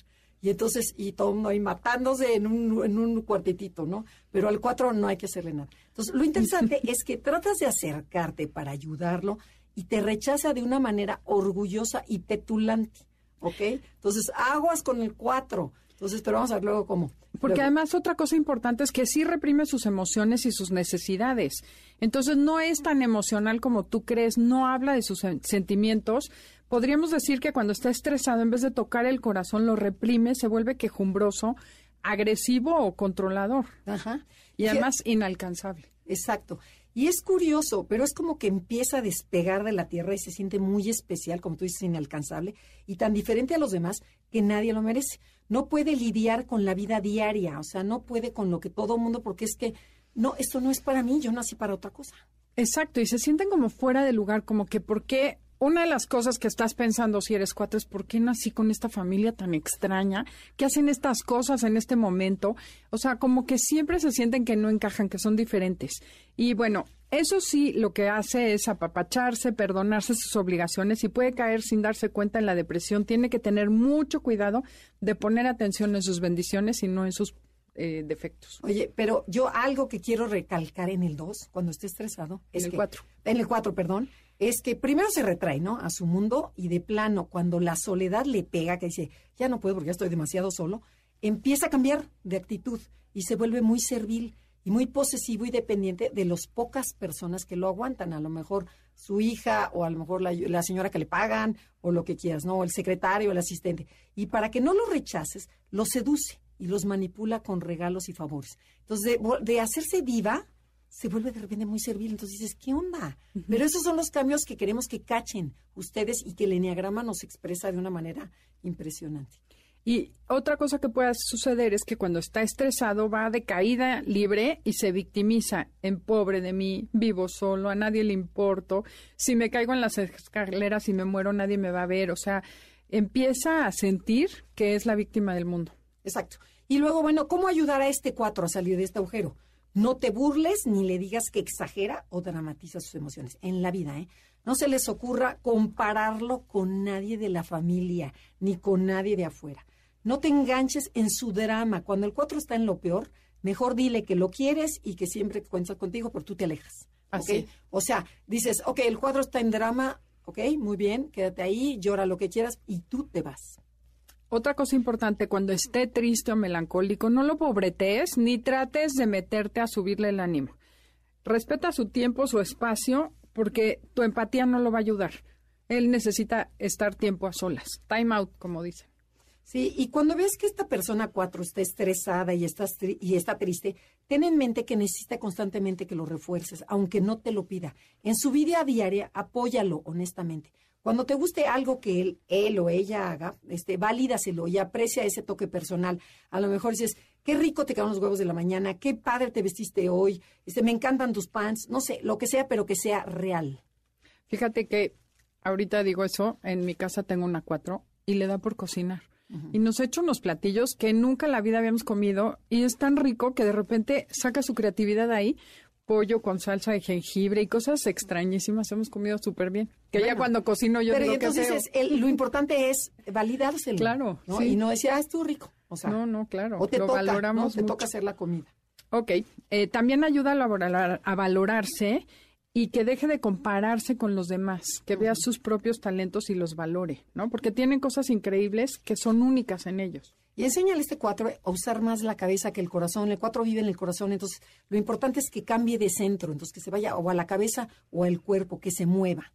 Y entonces, y todo el mundo ahí matándose en un, en un cuartitito, ¿no? Pero al cuatro no hay que hacerle nada. Entonces, lo interesante <laughs> es que tratas de acercarte para ayudarlo y te rechaza de una manera orgullosa y petulante, ¿ok? Entonces, aguas con el cuatro. Entonces, pero vamos a ver luego cómo. Porque además otra cosa importante es que sí reprime sus emociones y sus necesidades. Entonces no es tan emocional como tú crees, no habla de sus sentimientos, podríamos decir que cuando está estresado, en vez de tocar el corazón, lo reprime, se vuelve quejumbroso, agresivo o controlador. Ajá. Y además inalcanzable. Exacto. Y es curioso, pero es como que empieza a despegar de la tierra y se siente muy especial, como tú dices, inalcanzable, y tan diferente a los demás que nadie lo merece. No puede lidiar con la vida diaria, o sea, no puede con lo que todo mundo, porque es que, no, esto no es para mí, yo nací para otra cosa. Exacto, y se sienten como fuera de lugar, como que por qué una de las cosas que estás pensando si eres cuatro es por qué nací con esta familia tan extraña, que hacen estas cosas en este momento. O sea, como que siempre se sienten que no encajan, que son diferentes. Y bueno, eso sí, lo que hace es apapacharse, perdonarse sus obligaciones y puede caer sin darse cuenta en la depresión. Tiene que tener mucho cuidado de poner atención en sus bendiciones y no en sus eh, defectos. Oye, pero yo algo que quiero recalcar en el 2, cuando esté estresado, es en el 4. En el 4, perdón, es que primero se retrae, ¿no? A su mundo y de plano, cuando la soledad le pega, que dice, ya no puedo porque ya estoy demasiado solo, empieza a cambiar de actitud y se vuelve muy servil y muy posesivo y dependiente de las pocas personas que lo aguantan. A lo mejor su hija o a lo mejor la, señora que le pagan o lo que quieras, ¿no? El secretario, el asistente. Y para que no lo rechaces, lo seduce y los manipula con regalos y favores. Entonces, de, de hacerse viva, se vuelve de repente muy servil. Entonces dices, ¿qué onda? Pero esos son los cambios que queremos que cachen ustedes y que el enneagrama nos expresa de una manera impresionante. Y otra cosa que puede suceder es que cuando está estresado va de caída libre y se victimiza en pobre de mí, vivo solo, a nadie le importo, si me caigo en las escaleras y me muero nadie me va a ver, o sea, empieza a sentir que es la víctima del mundo. Exacto. Y luego, bueno, ¿cómo ayudar a este cuatro a salir de este agujero? No te burles ni le digas que exagera o dramatiza sus emociones. En la vida, ¿eh? No se les ocurra compararlo con nadie de la familia, ni con nadie de afuera. No te enganches en su drama. Cuando el cuatro está en lo peor, mejor dile que lo quieres y que siempre cuentas contigo, pero tú te alejas. Así. O sea, dices, ok, el cuadro está en drama, ok, muy bien, quédate ahí, llora lo que quieras y tú te vas. Otra cosa importante, cuando esté triste o melancólico, no lo pobretees ni trates de meterte a subirle el ánimo. Respeta su tiempo, su espacio, porque tu empatía no lo va a ayudar. Él necesita estar tiempo a solas. Time out, como dicen. Sí, y cuando ves que esta persona cuatro está estresada y está, y está triste, ten en mente que necesita constantemente que lo refuerces, aunque no te lo pida. En su vida diaria, apóyalo honestamente. Cuando te guste algo que él, él o ella haga, este, valídaselo y aprecia ese toque personal. A lo mejor dices, qué rico te quedan los huevos de la mañana, qué padre te vestiste hoy, este, me encantan tus pants, no sé, lo que sea, pero que sea real. Fíjate que ahorita digo eso, en mi casa tengo una cuatro y le da por cocinar. Y nos ha hecho unos platillos que nunca en la vida habíamos comido y es tan rico que de repente saca su creatividad ahí. Pollo con salsa de jengibre y cosas extrañísimas hemos comido súper bien. Que ya cuando cocino yo pero digo entonces lo importante es validárselo. Claro. Y no decir, ah, estuvo rico. O sea, no, no, claro. O te lo toca, valoramos te toca hacer la comida. Ok. Eh, también ayuda a, valorar, a valorarse y que deje de compararse con los demás, que vea sus propios talentos y los valore, ¿no? Porque tienen cosas increíbles que son únicas en ellos. Y enséñale este cuatro a usar más la cabeza que el corazón. El cuatro vive en el corazón, entonces lo importante es que cambie de centro, entonces que se vaya o a la cabeza o al cuerpo, que se mueva.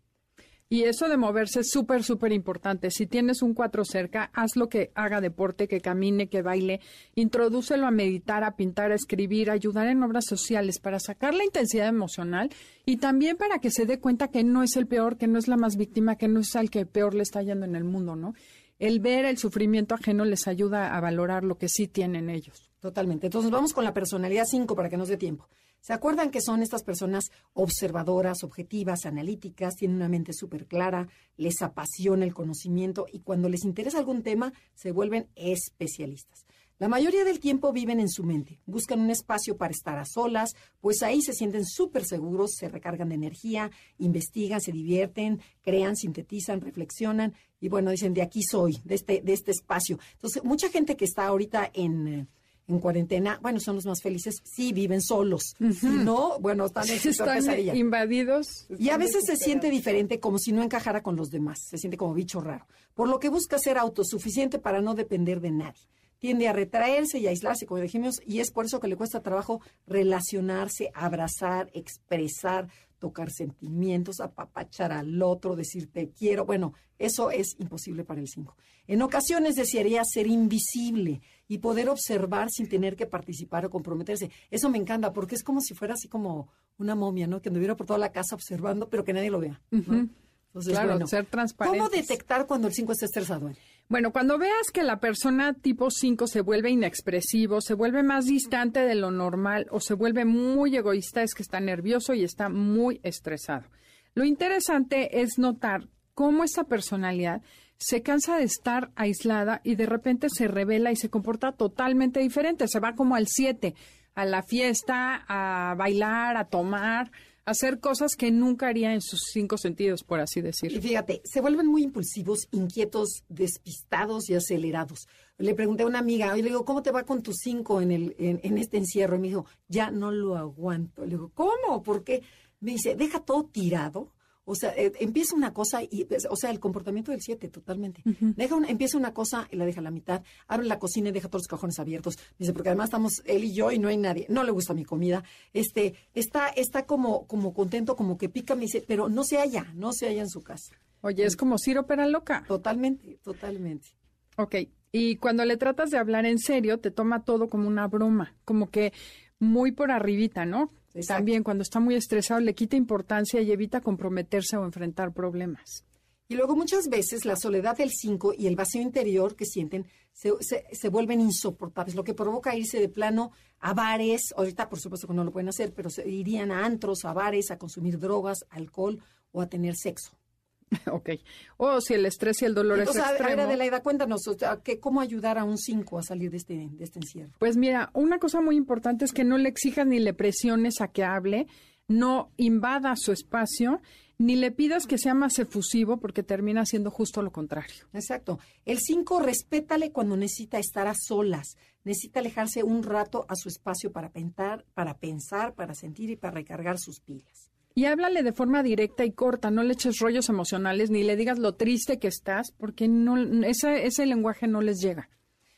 Y eso de moverse es súper, súper importante. Si tienes un cuatro cerca, haz lo que haga deporte, que camine, que baile, introdúcelo a meditar, a pintar, a escribir, a ayudar en obras sociales para sacar la intensidad emocional y también para que se dé cuenta que no es el peor, que no es la más víctima, que no es al que peor le está yendo en el mundo, ¿no? El ver el sufrimiento ajeno les ayuda a valorar lo que sí tienen ellos. Totalmente. Entonces vamos con la personalidad 5 para que nos dé tiempo. ¿Se acuerdan que son estas personas observadoras, objetivas, analíticas, tienen una mente súper clara, les apasiona el conocimiento y cuando les interesa algún tema se vuelven especialistas? La mayoría del tiempo viven en su mente, buscan un espacio para estar a solas, pues ahí se sienten súper seguros, se recargan de energía, investigan, se divierten, crean, sintetizan, reflexionan y bueno, dicen, de aquí soy, de este, de este espacio. Entonces, mucha gente que está ahorita en eh, en cuarentena, bueno, son los más felices, sí viven solos. no, bueno, están en están invadidos. y a veces se siente diferente, como si no encajara con los demás. Se siente como bicho raro. Por lo que busca ser autosuficiente para no depender de nadie. Tiende a retraerse y a aislarse, como dijimos, y es por eso que le cuesta trabajo relacionarse, abrazar, expresar, tocar sentimientos, apapachar al otro, decir te quiero. Bueno, eso es imposible para el 5. En ocasiones desearía ser invisible y poder observar sin tener que participar o comprometerse. Eso me encanta porque es como si fuera así como una momia, ¿no? Que anduviera por toda la casa observando, pero que nadie lo vea. claro, ser transparente. ¿Cómo detectar cuando el 5 está estresado? Bueno, cuando veas que la persona tipo 5 se vuelve inexpresivo, se vuelve más distante de lo normal o se vuelve muy egoísta, es que está nervioso y está muy estresado. Lo interesante es notar cómo esa personalidad se cansa de estar aislada y de repente se revela y se comporta totalmente diferente. Se va como al 7, a la fiesta, a bailar, a tomar, hacer cosas que nunca haría en sus cinco sentidos, por así decirlo. Y fíjate, se vuelven muy impulsivos, inquietos, despistados y acelerados. Le pregunté a una amiga, y le digo, ¿cómo te va con tus cinco en, el, en, este encierro? Y me dijo, ya no lo aguanto. Le digo, ¿cómo? ¿Por qué? Me dice, deja todo tirado o sea, eh, empieza una cosa y, pues, o sea, el comportamiento del 7, totalmente. deja empieza una cosa y la deja a la mitad, abre la cocina y deja todos los cajones abiertos. Dice, porque además estamos él y yo y no hay nadie. No le gusta mi comida. Este, está, está como, como contento, como que pica, me dice, pero no se halla, no se halla en su casa. Oye, es como Ciro Pera loca. Totalmente, totalmente. Ok. Y cuando le tratas de hablar en serio, te toma todo como una broma, como que muy por arribita, ¿no? También cuando está muy estresado le quita importancia y evita comprometerse o enfrentar problemas. Y luego muchas veces la soledad del 5 y el vacío interior que sienten se, se, vuelven insoportables, lo que provoca irse de plano a bares, ahorita por supuesto que no lo pueden hacer, pero se irían a antros, a bares, a consumir drogas, alcohol o a tener sexo. <laughs> Ok. O si el estrés y el dolor es extremo. A ver, Adelaida, cuéntanos, que, ¿cómo ayudar a un 5 a salir de este, de este encierro? Pues mira, una cosa muy importante es que no le exijas ni le presiones a que hable, no invada su espacio, ni le pidas que sea más efusivo porque termina siendo justo lo contrario. Exacto. El 5, respétale cuando necesita estar a solas, necesita alejarse un rato a su espacio para pensar, para pensar, para sentir y para recargar sus pilas. Y háblale de forma directa y corta, no le eches rollos emocionales ni le digas lo triste que estás, porque no ese, ese lenguaje no les llega.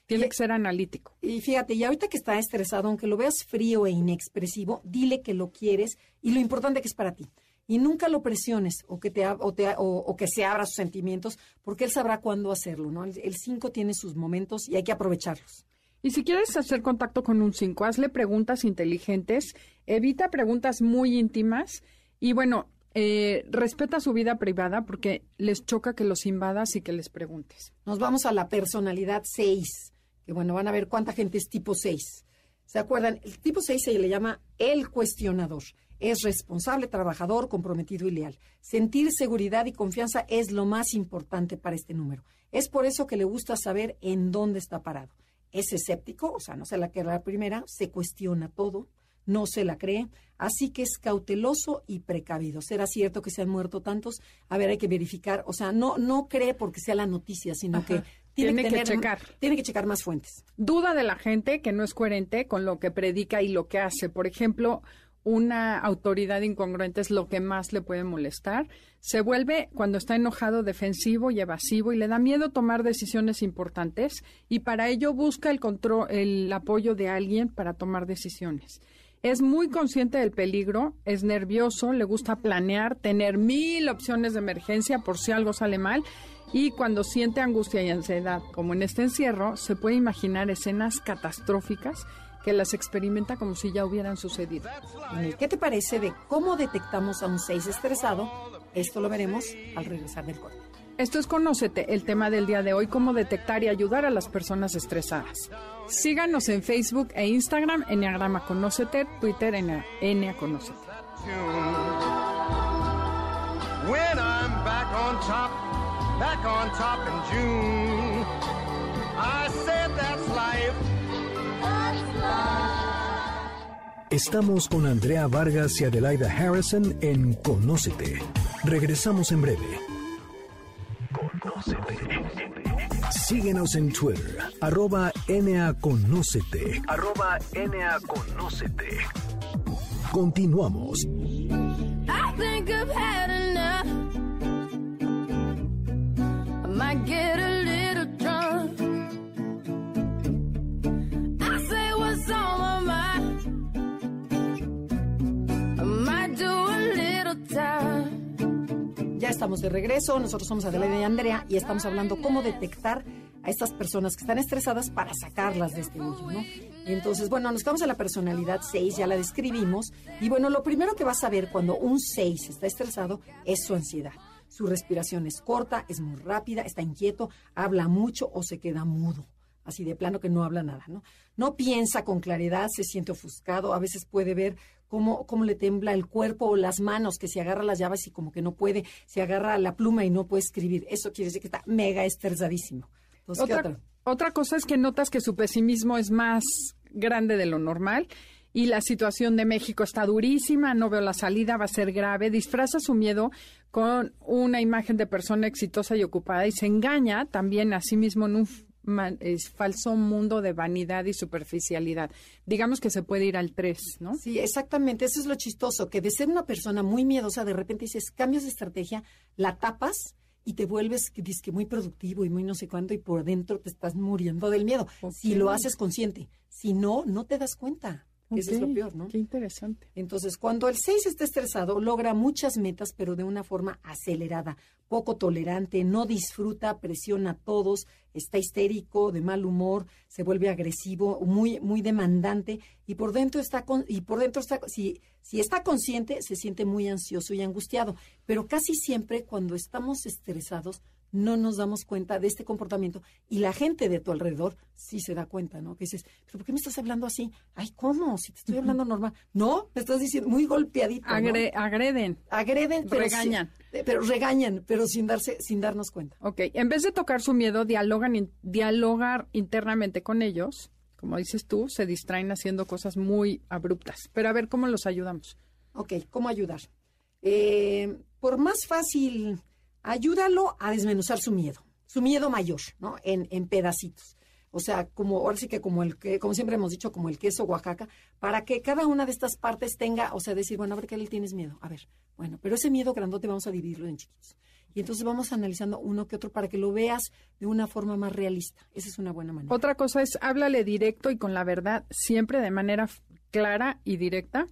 Tiene que ser analítico. Y fíjate, y ahorita que está estresado, aunque lo veas frío e inexpresivo, dile que lo quieres y lo importante que es para ti. y nunca lo presiones o que, te, o, te, o, que se abra sus sentimientos, porque él sabrá cuándo hacerlo, ¿no? El 5 tiene sus momentos y hay que aprovecharlos. Y si quieres hacer contacto con un 5, hazle preguntas inteligentes, evita preguntas muy íntimas y bueno, eh, respeta su vida privada porque les choca que los invadas y que les preguntes. Nos vamos a la personalidad 6, que bueno, van a ver cuánta gente es tipo 6. ¿Se acuerdan? El tipo 6 se le llama el cuestionador. Es responsable, trabajador, comprometido y leal. Sentir seguridad y confianza es lo más importante para este número. Es por eso que le gusta saber en dónde está parado. Es escéptico, o sea, no se la queda la primera, se cuestiona todo, no se la cree, así que es cauteloso y precavido. ¿Será cierto que se han muerto tantos? A ver, hay que verificar, o sea, no no cree porque sea la noticia, sino que tiene, que, checar. Tiene que checar más fuentes. Duda de la gente que no es coherente con lo que predica y lo que hace. Por ejemplo, una autoridad incongruente es lo que más le puede molestar. Se vuelve, cuando está enojado, defensivo y evasivo y le da miedo tomar decisiones importantes y para ello busca el control, el apoyo de alguien para tomar decisiones. Es muy consciente del peligro, es nervioso, le gusta planear, tener mil opciones de emergencia por si algo sale mal y cuando siente angustia y ansiedad, como en este encierro, se puede imaginar escenas catastróficas que las experimenta como si ya hubieran sucedido. ¿Qué te parece de cómo detectamos a un 6 estresado? Esto lo veremos al regresar del corte. Esto es Conócete, el tema del día de hoy, cómo detectar y ayudar a las personas estresadas. Síganos en Facebook e Instagram, Enneagrama Conócete, Twitter, Enea Conócete. back on top in June. I said that's life. Estamos con Andrea Vargas y Adelaida Harrison en Conócete. Regresamos en breve. Conócete. Síguenos en Twitter, arroba NAConócete. Arroba NAConócete. Continuamos. I think I've had enough. Ya estamos de regreso, nosotros somos Adelaide y Andrea y estamos hablando cómo detectar a estas personas que están estresadas para sacarlas de este hoyo, ¿no? Entonces, bueno, nos vamos a la personalidad 6, ya la describimos, y bueno, lo primero que vas a ver cuando un 6 está estresado es su ansiedad. Su respiración es corta, es muy rápida, está inquieto, habla mucho o se queda mudo. Así de plano que no habla nada, ¿no? No piensa con claridad, se siente ofuscado, a veces puede ver cómo, cómo le tembla el cuerpo o las manos, que se agarra las llaves y como que no puede, se agarra la pluma y no puede escribir. Eso quiere decir que está mega estresadísimo. otra, otra cosa es que notas que su pesimismo es más grande de lo normal y la situación de México está durísima, no veo la salida, va a ser grave, disfraza su miedo con una imagen de persona exitosa y ocupada y se engaña también a sí mismo en un falso mundo de vanidad y superficialidad. Digamos que se puede ir al 3, ¿no? Sí, exactamente. Eso es lo chistoso, que de ser una persona muy miedosa, de repente dices, cambias de estrategia, la tapas y te vuelves que muy productivo y muy no sé cuánto y por dentro te estás muriendo del miedo. Si lo haces consciente, si no, no te das cuenta. Eso es lo peor, ¿no? Qué interesante. Entonces, cuando el 6 está estresado, logra muchas metas, pero de una forma acelerada, poco tolerante, no disfruta, presiona a todos, está histérico, de mal humor, se vuelve agresivo, muy muy demandante y por dentro está con, y por dentro está si si está consciente, se siente muy ansioso y angustiado, pero casi siempre cuando estamos estresados no nos damos cuenta de este comportamiento y la gente de tu alrededor sí se da cuenta, ¿no? Que dices, ¿pero por qué me estás hablando así? Ay, ¿cómo? Si te estoy hablando normal. No, me estás diciendo muy golpeadito. Agreden. Agreden, pero regañan. Eh, pero regañan, pero sin darse, sin darnos cuenta. Ok, en vez de tocar su miedo, dialogan, dialogar internamente con ellos. Como dices tú, se distraen haciendo cosas muy abruptas. Pero a ver, ¿cómo los ayudamos? Ok, ¿cómo ayudar? Eh, por más fácil ayúdalo a desmenuzar su miedo, su miedo mayor, ¿no? En, en pedacitos. O sea, como ahora sí que como el que, como siempre hemos dicho, como el queso Oaxaca, para que cada una de estas partes tenga, o sea, decir, bueno, a ver qué le tienes miedo. A ver, bueno, pero ese miedo grandote vamos a dividirlo en chiquitos. Y entonces vamos analizando uno que otro para que lo veas de una forma más realista. Esa es una buena manera. Otra cosa es háblale directo y con la verdad, siempre de manera clara y directa.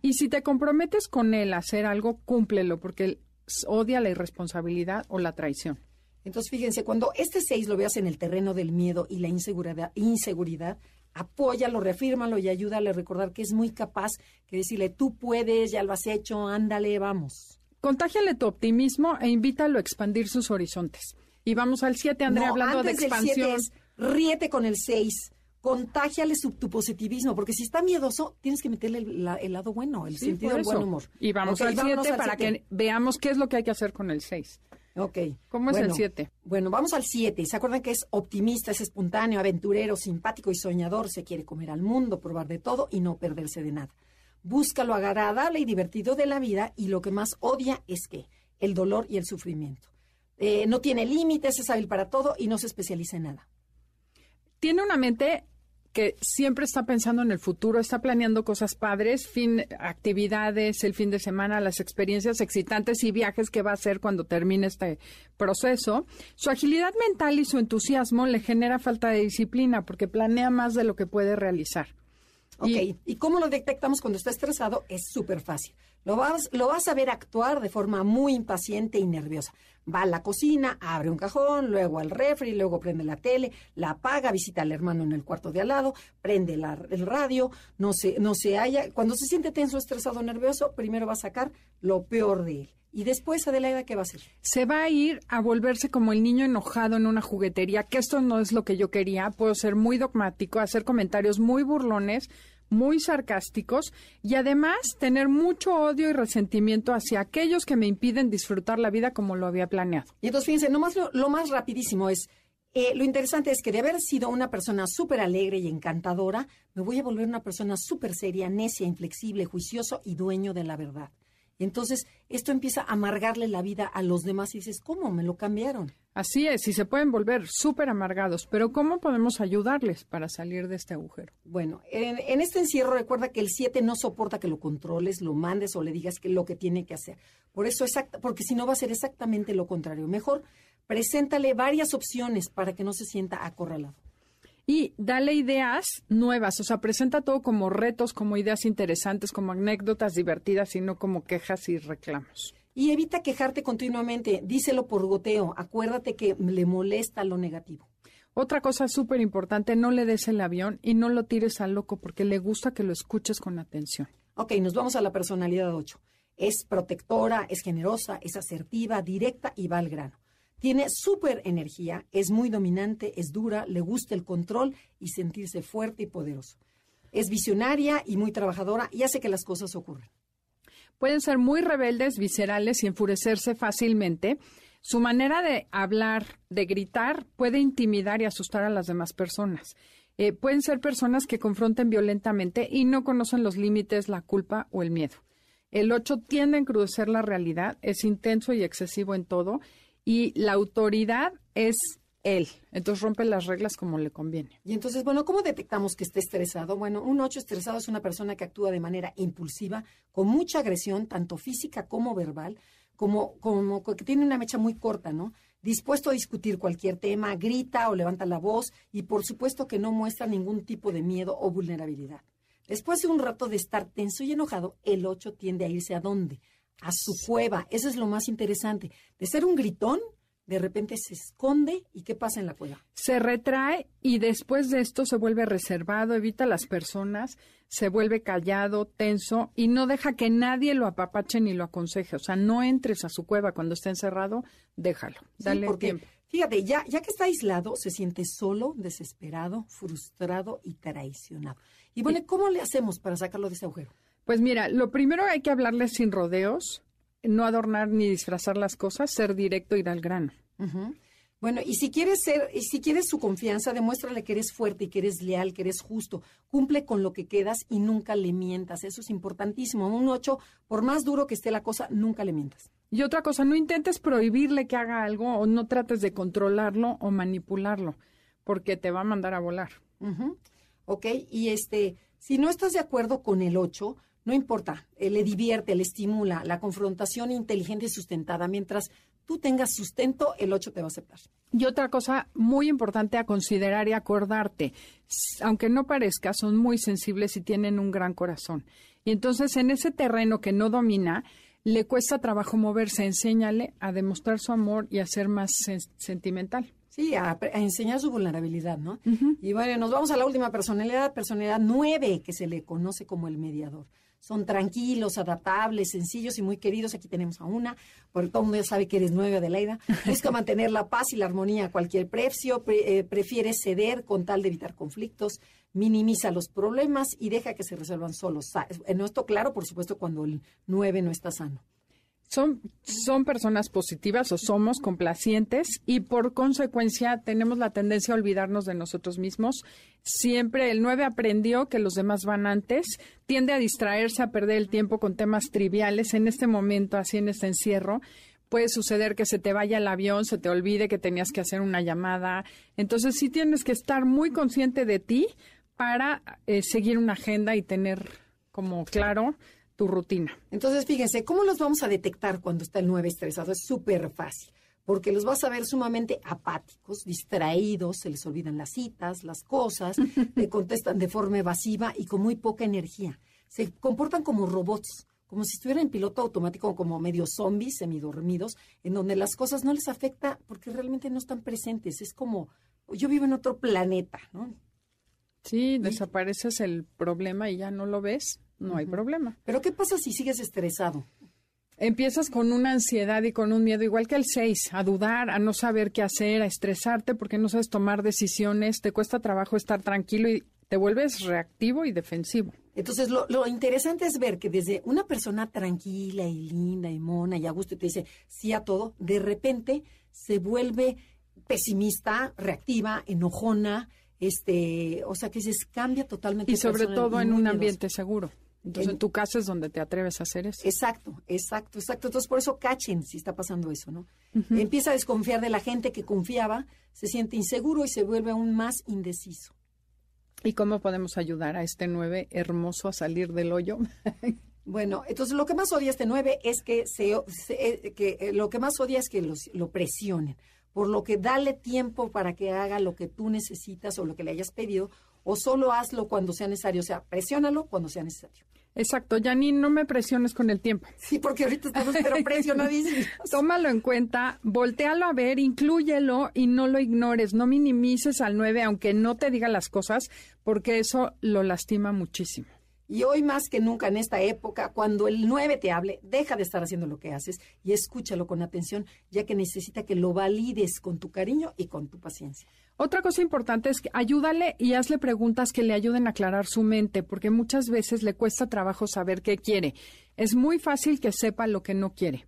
Y si te comprometes con él a hacer algo, cúmplelo, porque odia la irresponsabilidad o la traición. Entonces, fíjense, cuando este 6 lo veas en el terreno del miedo y la inseguridad, inseguridad apóyalo, reafírmalo y ayúdale a recordar que es muy capaz, que decirle, tú puedes, ya lo has hecho, ándale, vamos. Contágiale tu optimismo e invítalo a expandir sus horizontes. Y vamos al 7, Andrea, hablando de expansión. ríete con el 6 contágiale su, tu positivismo, porque si está miedoso, tienes que meterle el, lado bueno, el sentido del buen humor. Y vamos al 7 para que veamos qué es lo que hay que hacer con el 6. Ok. ¿Cómo es el 7? Bueno, vamos al 7. ¿Se acuerdan que es optimista, es espontáneo, aventurero, simpático y soñador? Se quiere comer al mundo, probar de todo y no perderse de nada. Busca lo agradable y divertido de la vida y lo que más odia es que el dolor y el sufrimiento. Eh, no tiene límites, es hábil para todo y no se especializa en nada. Tiene una mente que siempre está pensando en el futuro, está planeando cosas padres, fin, actividades, el fin de semana, las experiencias excitantes y viajes que va a hacer cuando termine este proceso. Su agilidad mental y su entusiasmo le genera falta de disciplina porque planea más de lo que puede realizar. Ok, ¿y, cómo lo detectamos cuando está estresado? Es súper fácil. Lo vas, lo vas a ver actuar de forma muy impaciente y nerviosa. Va a la cocina, abre un cajón, luego al refri, luego prende la tele, la apaga, visita al hermano en el cuarto de al lado, prende el radio, no se, no se halla. Cuando se siente tenso, estresado, nervioso, primero va a sacar lo peor de él. Y después, Adelaida, ¿qué va a hacer? Se va a ir a volverse como el niño enojado en una juguetería, que esto no es lo que yo quería. Puedo ser muy dogmático, hacer comentarios muy burlones, muy sarcásticos y además tener mucho odio y resentimiento hacia aquellos que me impiden disfrutar la vida como lo había planeado. Y entonces, fíjense, nomás lo, más rapidísimo es, eh, lo interesante es que de haber sido una persona súper alegre y encantadora, me voy a volver una persona súper seria, necia, inflexible, juicioso y dueño de la verdad. Entonces, esto empieza a amargarle la vida a los demás y dices, ¿cómo? Me lo cambiaron. Así es, y se pueden volver súper amargados, pero ¿cómo podemos ayudarles para salir de este agujero? Bueno, en, este encierro recuerda que el 7 no soporta que lo controles, lo mandes o le digas que lo que tiene que hacer. Por eso, exacta, porque si no va a ser exactamente lo contrario. Mejor, preséntale varias opciones para que no se sienta acorralado. Y dale ideas nuevas, o sea, presenta todo como retos, como ideas interesantes, como anécdotas divertidas y no como quejas y reclamos. Y evita quejarte continuamente, díselo por goteo, acuérdate que le molesta lo negativo. Otra cosa súper importante, no le des el avión y no lo tires al loco porque le gusta que lo escuches con atención. Ok, nos vamos a la personalidad 8. Es protectora, es generosa, es asertiva, directa y va al grano. Tiene súper energía, es muy dominante, es dura, le gusta el control y sentirse fuerte y poderoso. Es visionaria y muy trabajadora y hace que las cosas ocurran. Pueden ser muy rebeldes, viscerales y enfurecerse fácilmente. Su manera de hablar, de gritar, puede intimidar y asustar a las demás personas. Eh, pueden ser personas que confronten violentamente y no conocen los límites, la culpa o el miedo. El 8 tiende a encrudecer la realidad, es intenso y excesivo en todo y la autoridad es él. Entonces rompe las reglas como le conviene. Y entonces, bueno, ¿cómo detectamos que esté estresado? Bueno, un 8 estresado es una persona que actúa de manera impulsiva, con mucha agresión, tanto física como verbal, como, como que tiene una mecha muy corta, ¿no? Dispuesto a discutir cualquier tema, grita o levanta la voz y por supuesto que no muestra ningún tipo de miedo o vulnerabilidad. Después de un rato de estar tenso y enojado, el 8 tiende a irse a dónde? A su cueva. Eso es lo más interesante. De ser un gritón, de repente se esconde y ¿qué pasa en la cueva? Se retrae y después de esto se vuelve reservado, evita a las personas, se vuelve callado, tenso y no deja que nadie lo apapache ni lo aconseje. O sea, no entres a su cueva cuando esté encerrado, déjalo, dale tiempo. Fíjate, ya, ya que está aislado, se siente solo, desesperado, frustrado y traicionado. Y bueno, ¿cómo le hacemos para sacarlo de ese agujero? Pues mira, lo primero hay que hablarle sin rodeos, no adornar ni disfrazar las cosas, ser directo, ir al grano. Bueno, y si quieres ser, y si quieres su confianza, demuéstrale que eres fuerte y que eres leal, que eres justo. Cumple con lo que quedas y nunca le mientas. Eso es importantísimo. Un ocho, por más duro que esté la cosa, nunca le mientas. Y otra cosa, no intentes prohibirle que haga algo o no trates de controlarlo o manipularlo, porque te va a mandar a volar. Ok, y este, si no estás de acuerdo con el ocho, no importa, eh, le divierte, le estimula, la confrontación inteligente y sustentada, mientras tú tengas sustento, el 8 te va a aceptar. Y otra cosa muy importante a considerar y acordarte, aunque no parezca, son muy sensibles y tienen un gran corazón. Y entonces en ese terreno que no domina, le cuesta trabajo moverse, enséñale a demostrar su amor y a ser más sentimental. Sí, a, enseñar su vulnerabilidad, ¿no? Y bueno, nos vamos a la última personalidad, personalidad nueve, que se le conoce como el mediador. Son tranquilos, adaptables, sencillos y muy queridos. Aquí tenemos a una, porque todo el mundo ya sabe que eres nueve, Adelaida. <laughs> Busca mantener la paz y la armonía a cualquier precio, eh, prefiere ceder con tal de evitar conflictos, minimiza los problemas y deja que se resuelvan solos. En esto, claro, por supuesto, cuando el nueve no está sano. Son, son personas positivas o somos complacientes y por consecuencia tenemos la tendencia a olvidarnos de nosotros mismos. Siempre el 9 aprendió que los demás van antes, tiende a distraerse, a perder el tiempo con temas triviales. En este momento, así en este encierro, puede suceder que se te vaya el avión, se te olvide que tenías que hacer una llamada. Entonces sí tienes que estar muy consciente de ti para eh, seguir una agenda y tener como claro tu rutina. Entonces, fíjense, ¿cómo los vamos a detectar cuando está el 9 estresado? Es súper fácil, porque los vas a ver sumamente apáticos, distraídos, se les olvidan las citas, las cosas, <laughs> le contestan de forma evasiva y con muy poca energía. Se comportan como robots, como si estuvieran en piloto automático, como medio zombies, semidormidos, en donde las cosas no les afecta porque realmente no están presentes. Es como, yo vivo en otro planeta, ¿no? Sí, desapareces el problema y ya no lo ves no hay problema. Pero ¿qué pasa si sigues estresado? Empiezas con una ansiedad y con un miedo, igual que el 6, a dudar, a no saber qué hacer, a estresarte porque no sabes tomar decisiones, te cuesta trabajo estar tranquilo y te vuelves reactivo y defensivo. Entonces, lo, lo, interesante es ver que desde una persona tranquila y linda y mona y a gusto y te dice sí a todo, de repente se vuelve pesimista, reactiva, enojona, este, o sea que se cambia totalmente. Y sobre todo en un ambiente seguro. Entonces, en, tu casa es donde te atreves a hacer eso. Exacto, exacto, exacto. Entonces, por eso cachen si está pasando eso, ¿no? Empieza a desconfiar de la gente que confiaba, se siente inseguro y se vuelve aún más indeciso. ¿Y cómo podemos ayudar a este nueve hermoso a salir del hoyo? <laughs> bueno, entonces lo que más odia este nueve es que, se, eh, que eh, lo que más odia es que los, lo presionen. Por lo que dale tiempo para que haga lo que tú necesitas o lo que le hayas pedido, o solo hazlo cuando sea necesario. O sea, presiónalo cuando sea necesario. Exacto, Janine, no me presiones con el tiempo. Sí, porque ahorita estamos pero <laughs> presionadísimos. Tómalo en cuenta, voltealo a ver, inclúyelo y no lo ignores, no minimices al 9 aunque no te diga las cosas, porque eso lo lastima muchísimo. Y hoy más que nunca en esta época, cuando el 9 te hable, deja de estar haciendo lo que haces y escúchalo con atención, ya que necesita que lo valides con tu cariño y con tu paciencia. Otra cosa importante es que ayúdale y hazle preguntas que le ayuden a aclarar su mente, porque muchas veces le cuesta trabajo saber qué quiere. Es muy fácil que sepa lo que no quiere.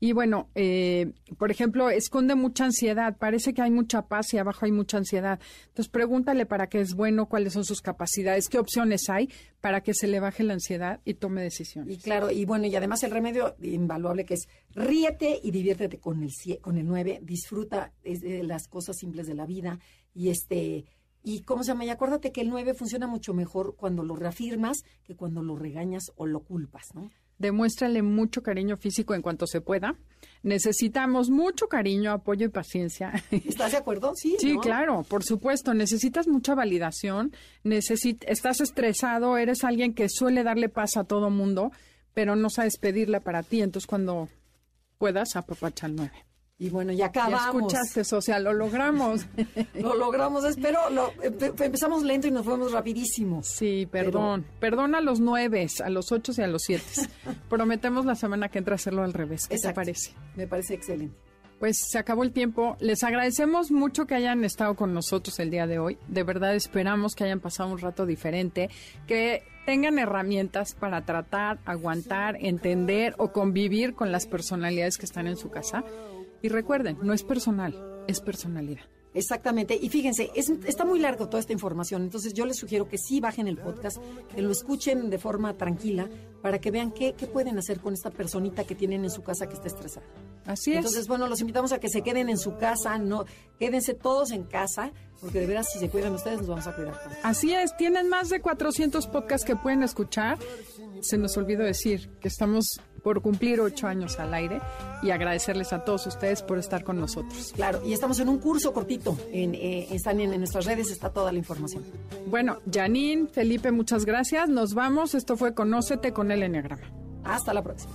Y bueno, eh, por ejemplo, esconde mucha ansiedad. Parece que hay mucha paz y abajo hay mucha ansiedad. Entonces, pregúntale para qué es bueno, cuáles son sus capacidades, qué opciones hay para que se le baje la ansiedad y tome decisiones. Y claro, y bueno, y además el remedio invaluable que es ríete y diviértete con el, con el 9, disfruta de las cosas simples de la vida y este... Y cómo se llama, y acuérdate que el 9 funciona mucho mejor cuando lo reafirmas que cuando lo regañas o lo culpas, ¿no? Demuéstrale mucho cariño físico en cuanto se pueda. Necesitamos mucho cariño, apoyo y paciencia. <laughs> ¿Estás de acuerdo? Sí. Sí, claro, por supuesto. Necesitas mucha validación. Necesit estás estresado, eres alguien que suele darle paz a todo mundo, pero no sabes pedirla para ti. Entonces, cuando puedas, apapacha al nueve. Y bueno, ya acabamos. Ya escuchaste, social, lo logramos. <laughs> lo logramos, espero. Lo, empezamos lento y nos fuimos rapidísimo. Sí, perdón. Perdón a los nueve, a los ocho y a los siete. <laughs> Prometemos la semana que entra hacerlo al revés. ¿Qué te parece? Me parece excelente. Pues se acabó el tiempo. Les agradecemos mucho que hayan estado con nosotros el día de hoy. De verdad esperamos que hayan pasado un rato diferente, que tengan herramientas para tratar, aguantar, entender o convivir con las personalidades que están en su casa y recuerden, no es personal, es personalidad. Exactamente. Y fíjense, está muy largo toda esta información, entonces yo les sugiero que sí bajen el podcast, que lo escuchen de forma tranquila para que vean qué, qué pueden hacer con esta personita que tienen en su casa que está estresada. Así es. Entonces, bueno, los invitamos a que se queden en su casa, no quédense todos en casa, porque de veras si se cuidan ustedes nos vamos a cuidar todos. Así es, tienen más de 400 podcasts que pueden escuchar. Se nos olvidó decir que estamos por cumplir ocho años al aire y agradecerles a todos ustedes por estar con nosotros. Claro, y estamos en un curso cortito. En, eh, están en, nuestras redes, está toda la información. Bueno, Janine, Felipe, muchas gracias. Nos vamos. Esto fue Conócete con el Enneagrama. Hasta la próxima.